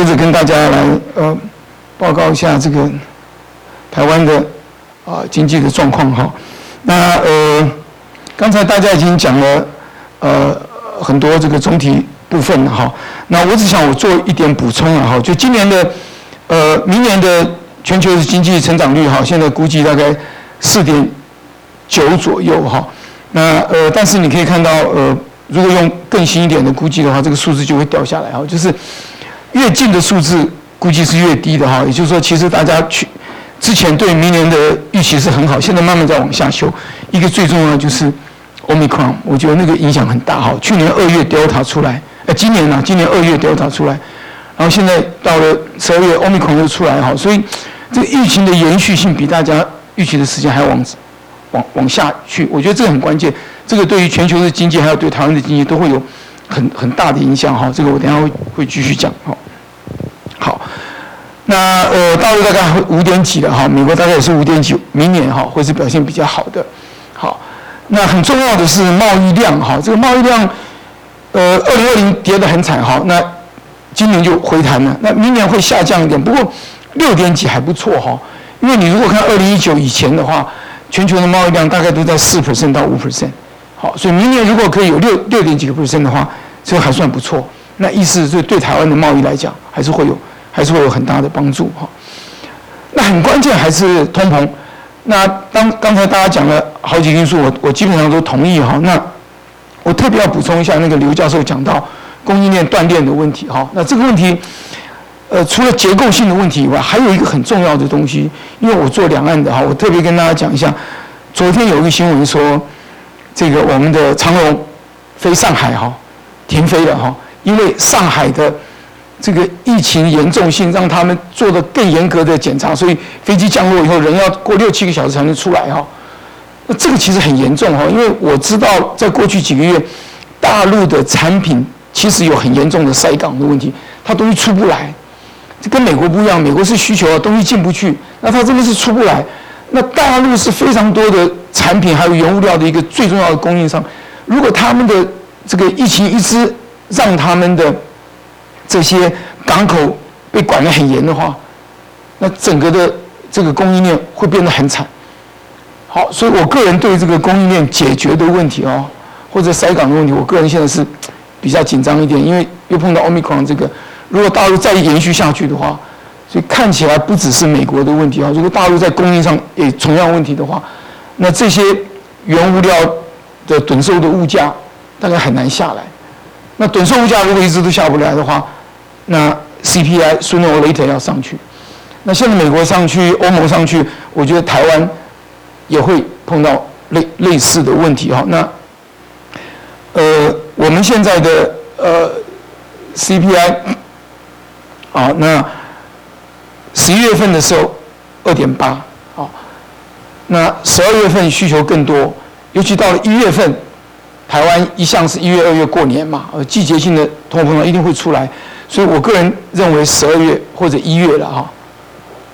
接着跟大家来呃报告一下这个台湾的啊经济的状况哈。那呃刚才大家已经讲了呃很多这个总体部分了哈。那我只想我做一点补充啊哈，就今年的呃明年的全球的经济成长率哈，现在估计大概四点九左右哈。那呃但是你可以看到呃如果用更新一点的估计的话，这个数字就会掉下来哈，就是。越近的数字估计是越低的哈，也就是说，其实大家去之前对明年的预期是很好，现在慢慢在往下修。一个最重要的就是 Omicron，我觉得那个影响很大哈。去年二月 Delta 出来，呃，今年呢，今年二月 Delta 出来，然后现在到了十二月 Omicron 又出来哈，所以这个疫情的延续性比大家预期的时间还要往往往下去。我觉得这个很关键，这个对于全球的经济还有对台湾的经济都会有很很大的影响哈。这个我等下会会继续讲哈。那呃，大陆大概五点几了哈，美国大概也是五点几，明年哈会是表现比较好的。好，那很重要的是贸易量哈，这个贸易量，呃，二零二零跌得很惨哈，那今年就回弹了，那明年会下降一点，不过六点几还不错哈，因为你如果看二零一九以前的话，全球的贸易量大概都在四 percent 到五 percent，好，所以明年如果可以有六六点几个 percent 的话，这个还算不错。那意思是对台湾的贸易来讲，还是会有。还是会有很大的帮助哈。那很关键还是通膨。那当刚才大家讲了好几个因素，我我基本上都同意哈。那我特别要补充一下，那个刘教授讲到供应链断裂的问题哈。那这个问题，呃，除了结构性的问题以外，还有一个很重要的东西。因为我做两岸的哈，我特别跟大家讲一下。昨天有一个新闻说，这个我们的长龙飞上海哈，停飞了哈，因为上海的。这个疫情严重性让他们做的更严格的检查，所以飞机降落以后，人要过六七个小时才能出来哈。那这个其实很严重哈，因为我知道在过去几个月，大陆的产品其实有很严重的塞港的问题，它东西出不来。这跟美国不一样，美国是需求啊，东西进不去，那它真的是出不来。那大陆是非常多的产品还有原物料的一个最重要的供应商，如果他们的这个疫情一直让他们的这些港口被管得很严的话，那整个的这个供应链会变得很惨。好，所以我个人对这个供应链解决的问题哦，或者塞港的问题，我个人现在是比较紧张一点，因为又碰到 Omicron 这个，如果大陆再延续下去的话，所以看起来不只是美国的问题啊，如果大陆在供应上也同样问题的话，那这些原物料的等售的物价大概很难下来。那等售物价如果一直都下不来的话，那 CPI sooner or later 要上去，那现在美国上去，欧盟上去，我觉得台湾也会碰到类类似的问题哈。那呃，我们现在的呃 CPI 啊，那十一月份的时候二点八，好，那十二月份需求更多，尤其到了一月份，台湾一向是一月二月过年嘛，呃，季节性的通货膨胀一定会出来。所以我个人认为，十二月或者一月了哈，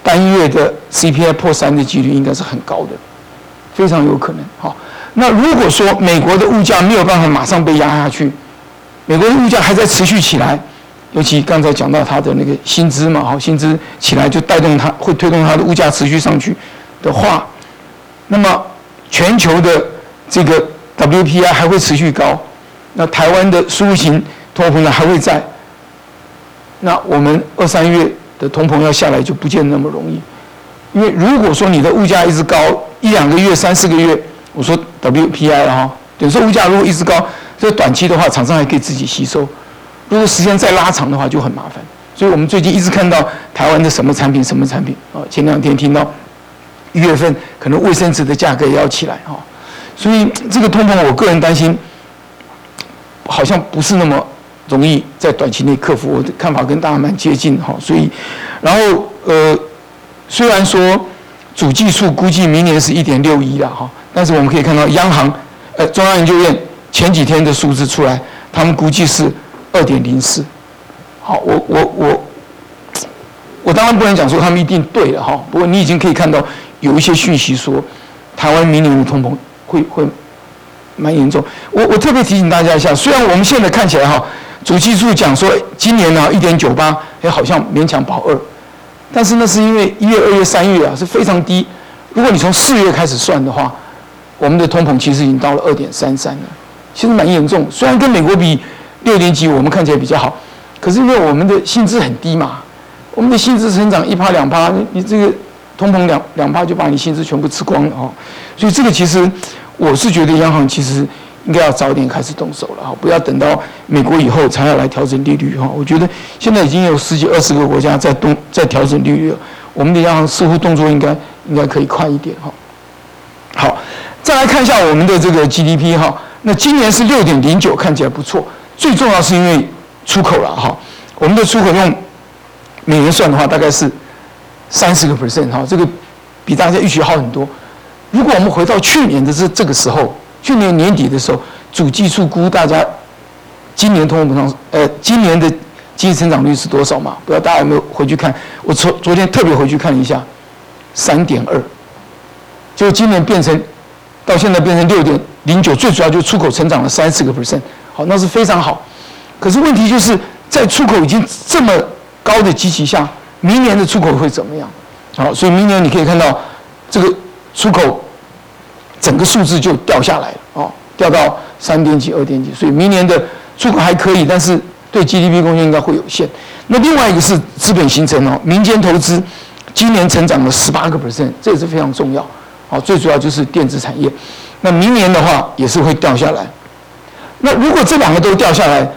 单月的 CPI 破三的几率应该是很高的，非常有可能哈。那如果说美国的物价没有办法马上被压下去，美国的物价还在持续起来，尤其刚才讲到它的那个薪资嘛，哈，薪资起来就带动它，会推动它的物价持续上去的话，那么全球的这个 WPI 还会持续高，那台湾的输入型通货膨胀还会在。那我们二三月的通膨要下来就不见那么容易，因为如果说你的物价一直高一两个月、三四个月，我说 WPI 哈，等于说物价如果一直高，这短期的话厂商还可以自己吸收，如果时间再拉长的话就很麻烦。所以我们最近一直看到台湾的什么产品、什么产品啊，前两天听到一月份可能卫生纸的价格也要起来哈，所以这个通膨我个人担心好像不是那么。容易在短期内克服，我的看法跟大家蛮接近哈，所以，然后呃，虽然说主技术估计明年是一点六一了哈，但是我们可以看到央行呃中央研究院前几天的数字出来，他们估计是二点零四，好，我我我我当然不能讲说他们一定对了哈，不过你已经可以看到有一些讯息说，台湾明年的通膨会会蛮严重，我我特别提醒大家一下，虽然我们现在看起来哈。主计处讲说今年呢一点九八，哎，好像勉强保二，但是那是因为一月、二月、三月啊是非常低。如果你从四月开始算的话，我们的通膨其实已经到了二点三三了，其实蛮严重。虽然跟美国比六点几，我们看起来比较好，可是因为我们的薪资很低嘛，我们的薪资成长一趴两趴，你这个通膨两两趴就把你薪资全部吃光了哦。所以这个其实我是觉得央行其实应该要早点开始动手了哈，不要等到美国以后才要来调整利率哈。我觉得现在已经有十几二十个国家在动在调整利率了，我们的央行似乎动作应该。应该可以快一点哈。好，再来看一下我们的这个 GDP 哈。那今年是六点零九，看起来不错。最重要是因为出口了哈。我们的出口用美元算的话，大概是三十个 percent 哈。这个比大家预期好很多。如果我们回到去年的这这个时候，去年年底的时候，主计处估大家今年通货膨胀，呃，今年的经济增长率是多少嘛？不知道大家有没有回去看？我昨昨天特别回去看了一下。三点二，就今年变成，到现在变成六点零九，最主要就是出口成长了三四个 percent，好，那是非常好。可是问题就是在出口已经这么高的基期下，明年的出口会怎么样？好，所以明年你可以看到这个出口整个数字就掉下来了，哦，掉到三点几、二点几，所以明年的出口还可以，但是对 GDP 贡献应该会有限。那另外一个是资本形成哦，民间投资。今年成长了十八个 percent，这也是非常重要。好，最主要就是电子产业。那明年的话也是会掉下来。那如果这两个都掉下来，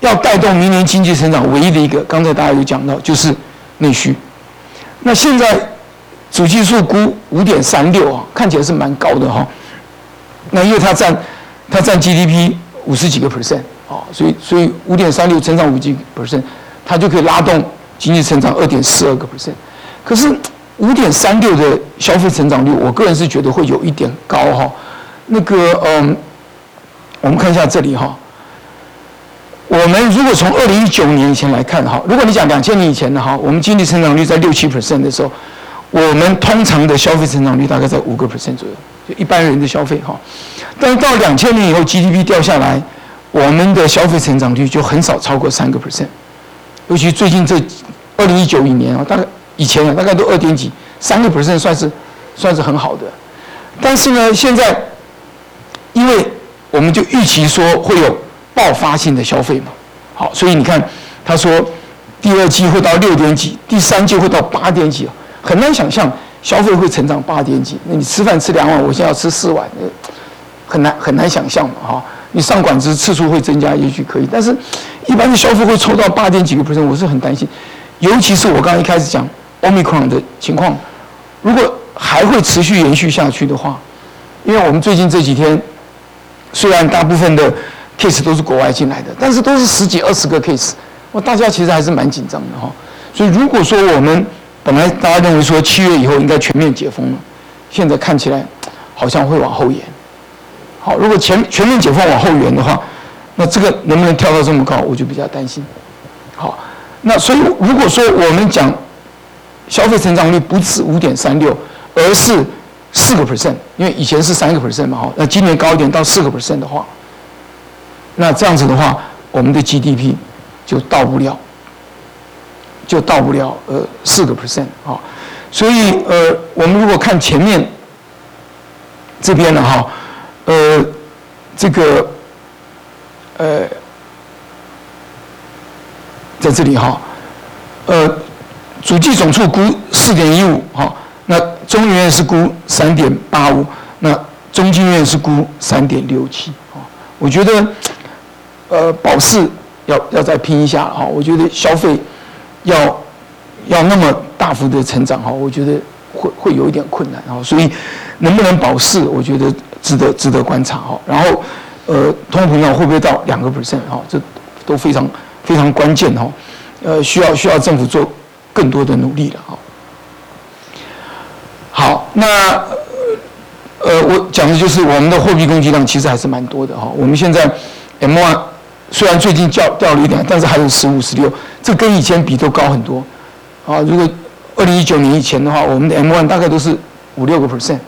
要带动明年经济成长，唯一的一个，刚才大家有讲到，就是内需。那现在主技术估五点三六啊，看起来是蛮高的哈。那因为它占它占 GDP 五十几个 percent 啊，所以所以五点三六成长五几 percent，它就可以拉动经济成长二点四二个 percent。可是五点三六的消费成长率，我个人是觉得会有一点高哈。那个嗯，我们看一下这里哈。我们如果从二零一九年以前来看哈，如果你讲两千年以前的哈，我们经济成长率在六七 percent 的时候，我们通常的消费成长率大概在五个 percent 左右，就一般人的消费哈。但到两千年以后，GDP 掉下来，我们的消费成长率就很少超过三个 percent，尤其最近这二零一九一年啊，大概。以前啊，大概都二点几，三个 percent 算是算是很好的。但是呢，现在因为我们就预期说会有爆发性的消费嘛，好，所以你看他说第二季会到六点几，第三季会到八点几，很难想象消费会成长八点几。那你吃饭吃两碗，我现在要吃四碗，很难很难想象嘛，哈。你上馆子次数会增加，也许可以，但是一般的消费会抽到八点几个 percent，我是很担心，尤其是我刚刚一开始讲。Omicron 的情况，如果还会持续延续下去的话，因为我们最近这几天，虽然大部分的 case 都是国外进来的，但是都是十几二十个 case，我大家其实还是蛮紧张的哈。所以如果说我们本来大家认为说七月以后应该全面解封了，现在看起来好像会往后延。好，如果全全面解封往后延的话，那这个能不能跳到这么高，我就比较担心。好，那所以如果说我们讲。消费成长率不止五点三六，而是四个 percent，因为以前是三个 percent 嘛，哈，那今年高一点到四个 percent 的话，那这样子的话，我们的 GDP 就到不了，就到不了呃四个 percent 啊，所以呃，我们如果看前面这边的哈，呃，这个呃，在这里哈，呃。主计总处估四点一五，哈，那中研院是估三点八五，那中经院是估三点六七，啊，我觉得，呃，保市要要再拼一下，哈，我觉得消费要要那么大幅的成长，哈，我觉得会会有一点困难，哈，所以能不能保市，我觉得值得值得观察，哈，然后，呃，通膨胀会不会到两个 percent，哈，这都非常非常关键，哈，呃，需要需要政府做。更多的努力了哈。好，那呃，我讲的就是我们的货币供给量其实还是蛮多的哈。我们现在 M one 虽然最近掉掉了一点，但是还有十五、十六，这跟以前比都高很多啊。如果二零一九年以前的话，我们的 M one 大概都是五六个 percent，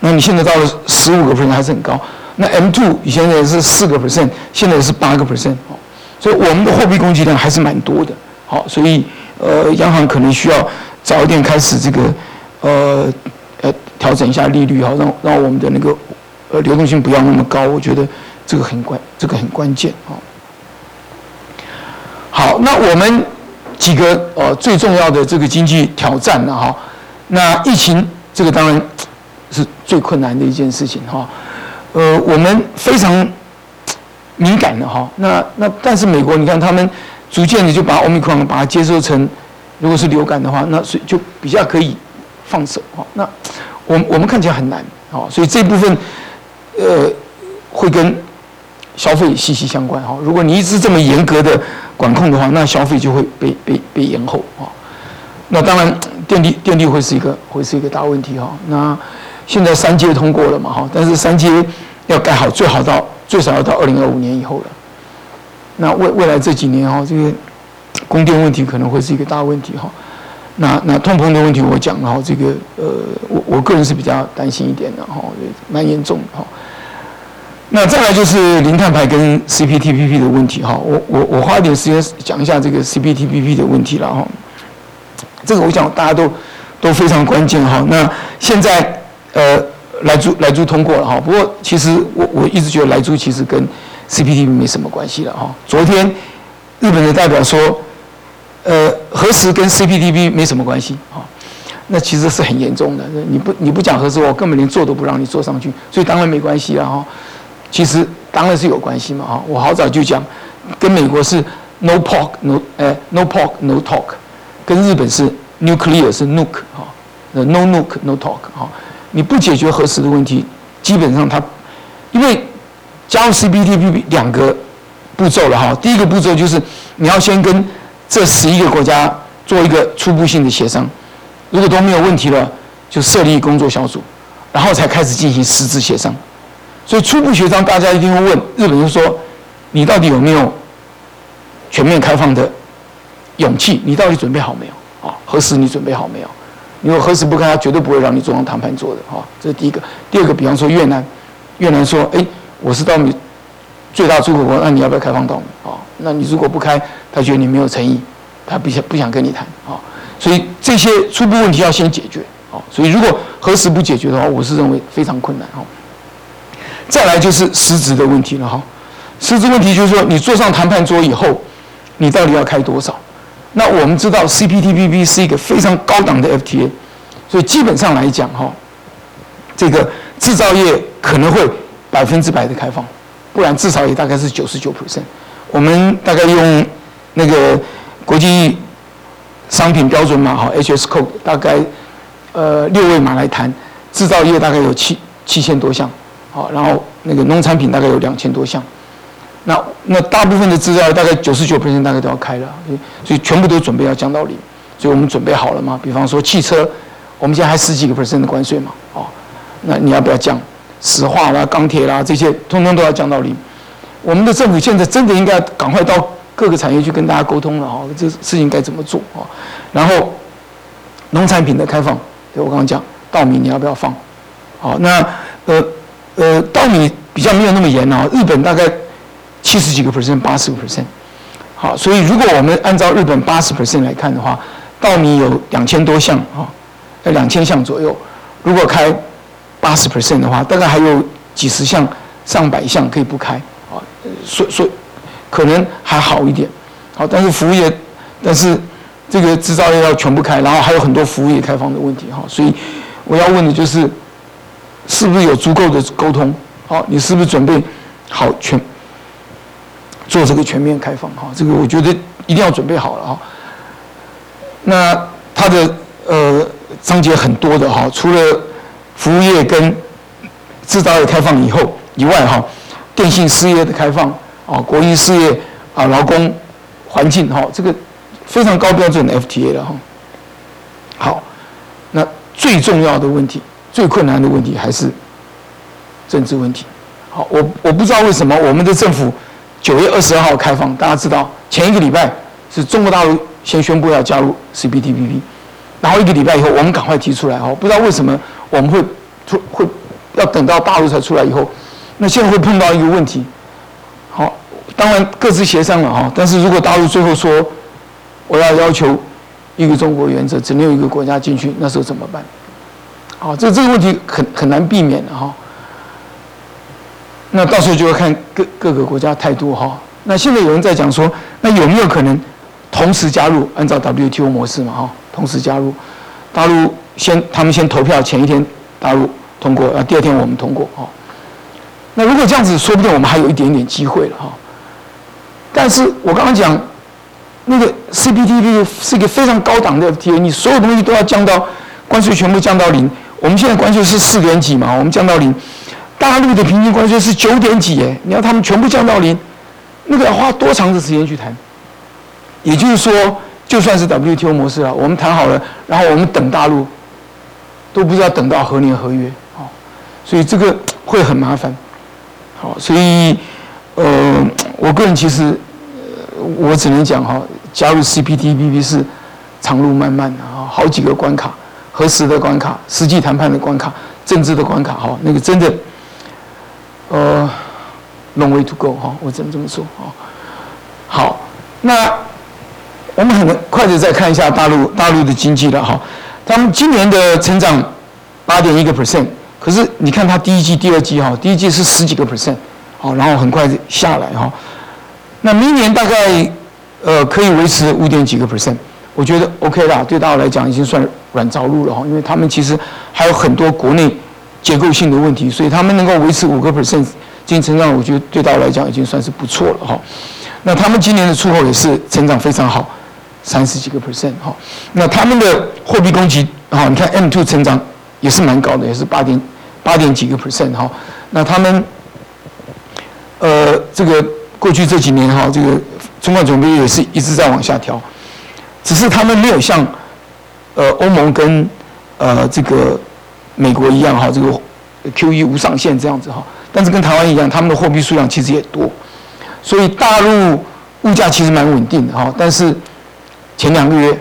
那你现在到了十五个 percent 还是很高。那 M two 以前也是四个 percent，现在是八个 percent 哦。所以我们的货币供给量还是蛮多的，好，所以呃，央行可能需要早一点开始这个呃呃调整一下利率哈，让让我们的那个呃流动性不要那么高，我觉得这个很关，这个很关键啊。好，那我们几个呃最重要的这个经济挑战呢哈，那疫情这个当然是最困难的一件事情哈，呃，我们非常。敏感的哈，那那但是美国，你看他们逐渐的就把奥密克戎把它接收成，如果是流感的话，那所以就比较可以放手哈。那我我们看起来很难啊，所以这部分呃会跟消费息息相关哈。如果你一直这么严格的管控的话，那消费就会被被被延后啊。那当然电力电力会是一个会是一个大问题哈。那现在三阶通过了嘛哈，但是三阶要盖好，最好到。最少要到二零二五年以后了。那未未来这几年哈，这个供电问题可能会是一个大问题哈。那那通膨的问题我讲了哈，这个呃，我我个人是比较担心一点的哈，蛮严重的哈。那再来就是零碳排跟 CPTPP 的问题哈，我我我花一点时间讲一下这个 CPTPP 的问题了哈。这个我想大家都都非常关键哈。那现在呃。来租来租通过了哈，不过其实我我一直觉得来租其实跟 CPTP 没什么关系了哈。昨天日本的代表说，呃，核实跟 CPTP 没什么关系哈，那其实是很严重的。你不你不讲核实，我根本连做都不让你做上去，所以当然没关系了哈。其实当然是有关系嘛哈。我好早就讲，跟美国是 No pork No 呃 No pork No talk，跟日本是 Nuclear 是 Nuke 哈，No Nuke No talk 哈。你不解决核实的问题，基本上它，因为加入 CPTPP 两个步骤了哈。第一个步骤就是你要先跟这十一个国家做一个初步性的协商，如果都没有问题了，就设立工作小组，然后才开始进行实质协商。所以初步协商，大家一定会问日本，人说你到底有没有全面开放的勇气？你到底准备好没有？啊，核实你准备好没有？如果核实不开，他绝对不会让你坐上谈判桌的哈。这是第一个。第二个，比方说越南，越南说：“哎，我是到你最大出口国，那你要不要开放稻米？啊，那你如果不开，他觉得你没有诚意，他不想不想跟你谈啊。所以这些初步问题要先解决啊。所以如果核实不解决的话，我是认为非常困难哈。再来就是实质的问题了哈。实质问题就是说，你坐上谈判桌以后，你到底要开多少？那我们知道 CPTPP 是一个非常高档的 FTA，所以基本上来讲哈，这个制造业可能会百分之百的开放，不然至少也大概是九十九 percent。我们大概用那个国际商品标准码哈 HS code 大概呃六位码来谈，制造业大概有七七千多项，好，然后那个农产品大概有两千多项。那那大部分的资料大概九十九 percent 大概都要开了，所以全部都准备要降到零，所以我们准备好了吗？比方说汽车，我们现在还十几个 percent 的关税嘛，哦，那你要不要降？石化啦、钢铁啦这些，通通都要降到零。我们的政府现在真的应该赶快到各个产业去跟大家沟通了哦，这事情该怎么做啊？然后农产品的开放，对我刚刚讲稻米你要不要放？好，那呃呃稻米比较没有那么严啊，日本大概。七十几个 percent，八十个 percent，好，所以如果我们按照日本八十 percent 来看的话，稻米有两千多项啊，在两千项左右。如果开八十 percent 的话，大概还有几十项、上百项可以不开啊，所所可能还好一点。好，但是服务业，但是这个制造业要全部开，然后还有很多服务业开放的问题哈。所以我要问的就是，是不是有足够的沟通？好，你是不是准备好全？做这个全面开放哈，这个我觉得一定要准备好了哈。那它的呃章节很多的哈，除了服务业跟制造业开放以后以外哈，电信事业的开放啊，国营事业啊，劳工环境哈，这个非常高标准的 FTA 了哈。好，那最重要的问题、最困难的问题还是政治问题。好，我我不知道为什么我们的政府。九月二十二号开放，大家知道前一个礼拜是中国大陆先宣布要加入 CPTPP，然后一个礼拜以后我们赶快提出来哦，不知道为什么我们会出会要等到大陆才出来以后，那现在会碰到一个问题，好，当然各自协商了哈。但是如果大陆最后说我要要求一个中国原则，只能有一个国家进去，那时候怎么办？好，这这个问题很很难避免的哈。那到时候就要看各各个国家态度哈。那现在有人在讲说，那有没有可能同时加入？按照 WTO 模式嘛哈，同时加入，大陆先他们先投票，前一天大陆通过，啊第二天我们通过哈。那如果这样子，说不定我们还有一点点机会了哈。但是我刚刚讲，那个 CPTP 是一个非常高档的 FTA，你所有东西都要降到关税全部降到零。我们现在关税是四点几嘛，我们降到零。大陆的平均关税是九点几耶，你要他们全部降到零，那个要花多长的时间去谈？也就是说，就算是 WTO 模式啊，我们谈好了，然后我们等大陆，都不知道等到何年何月啊，所以这个会很麻烦。好，所以，呃，我个人其实，我只能讲哈，加入 CPTPP 是长路漫漫啊，好几个关卡，核实的关卡，实际谈判的关卡，政治的关卡哈，那个真的，呃，long way to go 哈，我只能这么说啊。好，那我们很快的再看一下大陆大陆的经济了哈，他们今年的成长八点一个 percent。可是你看它第一季、第二季哈，第一季是十几个 percent，好，然后很快下来哈。那明年大概呃可以维持五点几个 percent，我觉得 OK 啦，对大家来讲已经算软着陆了哈，因为他们其实还有很多国内结构性的问题，所以他们能够维持五个 percent 经济成长，我觉得对大家来讲已经算是不错了哈。那他们今年的出口也是成长非常好，三十几个 percent 哈。那他们的货币供给哈，你看 M two 成长也是蛮高的，也是八点。八点几个 percent 哈，那他们，呃，这个过去这几年哈，这个中国准备也是一直在往下调，只是他们没有像，呃，欧盟跟呃这个美国一样哈，这个 QE 无上限这样子哈，但是跟台湾一样，他们的货币数量其实也多，所以大陆物价其实蛮稳定的哈，但是前两个月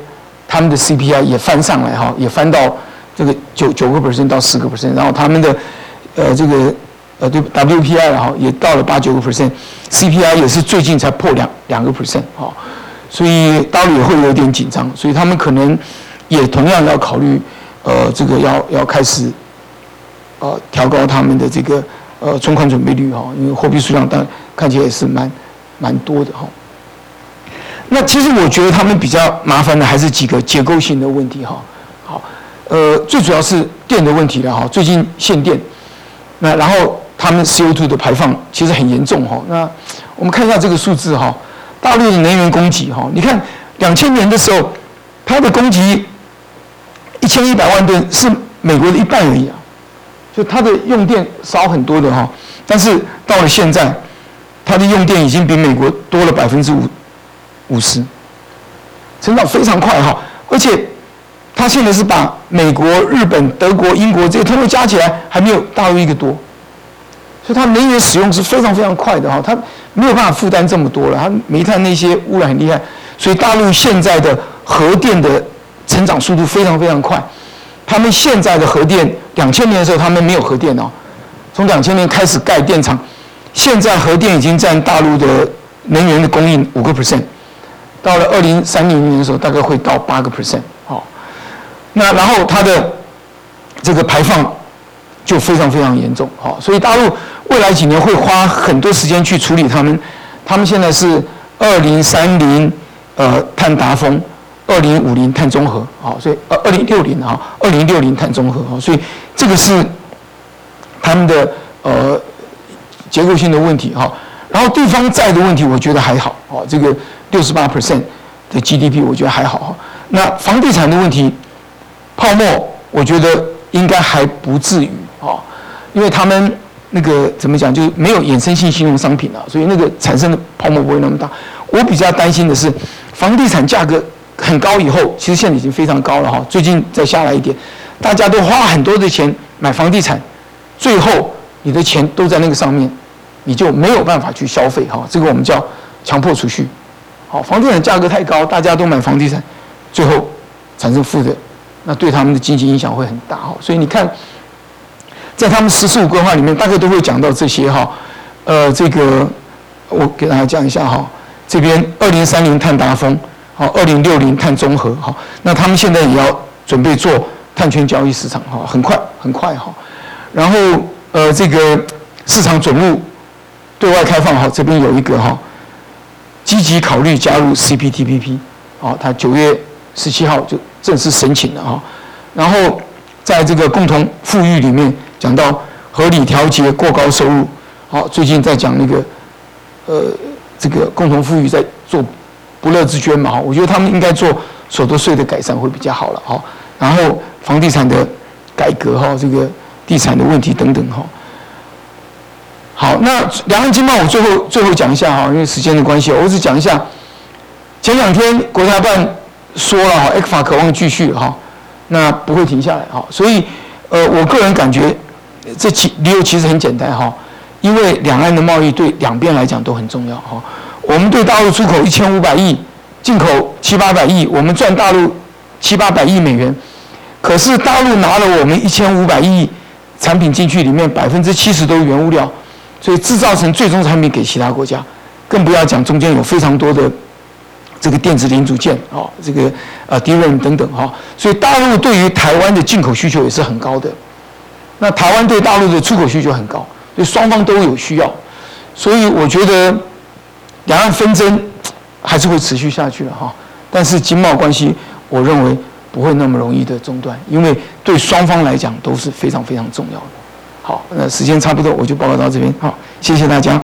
他们的 CPI 也翻上来哈，也翻到。这个九九个 percent 到十个 percent，然后他们的呃这个呃对 WPI 哈也到了八九个 percent，CPI 也是最近才破两两个 percent 哈，所以大陆也会有点紧张，所以他们可能也同样要考虑呃这个要要开始呃调高他们的这个呃存款准备率哈，因为货币数量但看起来也是蛮蛮多的哈。那其实我觉得他们比较麻烦的还是几个结构性的问题哈。好呃，最主要是电的问题了哈。最近限电，那然后他们 CO2 的排放其实很严重哈。那我们看一下这个数字哈，大陆的能源供给哈，你看两千年的时候，它的供给一千一百万吨是美国的一半而已啊，就它的用电少很多的哈。但是到了现在，它的用电已经比美国多了百分之五五十，成长非常快哈，而且。他现在是把美国、日本、德国、英国这些通通加起来，还没有大陆一个多，所以它能源使用是非常非常快的哈，它没有办法负担这么多了，它煤炭那些污染很厉害，所以大陆现在的核电的成长速度非常非常快。他们现在的核电，两千年的时候他们没有核电哦，从两千年开始盖电厂，现在核电已经占大陆的能源的供应五个 percent，到了二零三零年的时候大概会到八个 percent 哦。那然后它的这个排放就非常非常严重，好，所以大陆未来几年会花很多时间去处理他们，他们现在是二零三零呃碳达峰，二零五零碳中和，好，所以呃二零六零啊，二零六零碳中和，好，所以这个是他们的呃结构性的问题哈，然后地方债的问题我觉得还好，哦，这个六十八 percent 的 GDP 我觉得还好哈，那房地产的问题。泡沫，我觉得应该还不至于啊，因为他们那个怎么讲，就是没有衍生性信用商品了，所以那个产生的泡沫不会那么大。我比较担心的是，房地产价格很高以后，其实现在已经非常高了哈，最近再下来一点，大家都花很多的钱买房地产，最后你的钱都在那个上面，你就没有办法去消费哈，这个我们叫强迫储蓄。好，房地产价格太高，大家都买房地产，最后产生负的。那对他们的经济影响会很大哈，所以你看，在他们“十四五”规划里面，大概都会讲到这些哈，呃，这个我给大家讲一下哈，这边二零三零碳达峰，好，二零六零碳中和，好，那他们现在也要准备做碳权交易市场，哈，很快很快哈，然后呃这个市场准入对外开放，哈，这边有一个哈，积极考虑加入 CPTPP，好，他九月十七号就正式申请了哈，然后在这个共同富裕里面讲到合理调节过高收入，好，最近在讲那个。呃，这个共同富裕在做不乐之捐嘛哈，我觉得他们应该做所得税的改善会比较好了哈。然后房地产的改革哈，这个地产的问题等等哈。好，那两岸经贸我最后最后讲一下哈，因为时间的关系，我只讲一下。前两天国家办说了哈，X 法渴望继续哈，那不会停下来哈。所以呃，我个人感觉这其理由其实很简单哈。因为两岸的贸易对两边来讲都很重要哈，我们对大陆出口一千五百亿，进口七八百亿，我们赚大陆七八百亿美元，可是大陆拿了我们一千五百亿产品进去，里面百分之七十都是原物料，所以制造成最终产品给其他国家，更不要讲中间有非常多的这个电子零组件啊，这个呃 DRAM 等等哈，所以大陆对于台湾的进口需求也是很高的，那台湾对大陆的出口需求很高。对双方都有需要，所以我觉得两岸纷争还是会持续下去的哈。但是经贸关系，我认为不会那么容易的中断，因为对双方来讲都是非常非常重要的。好，那时间差不多，我就报告到这边。好，谢谢大家。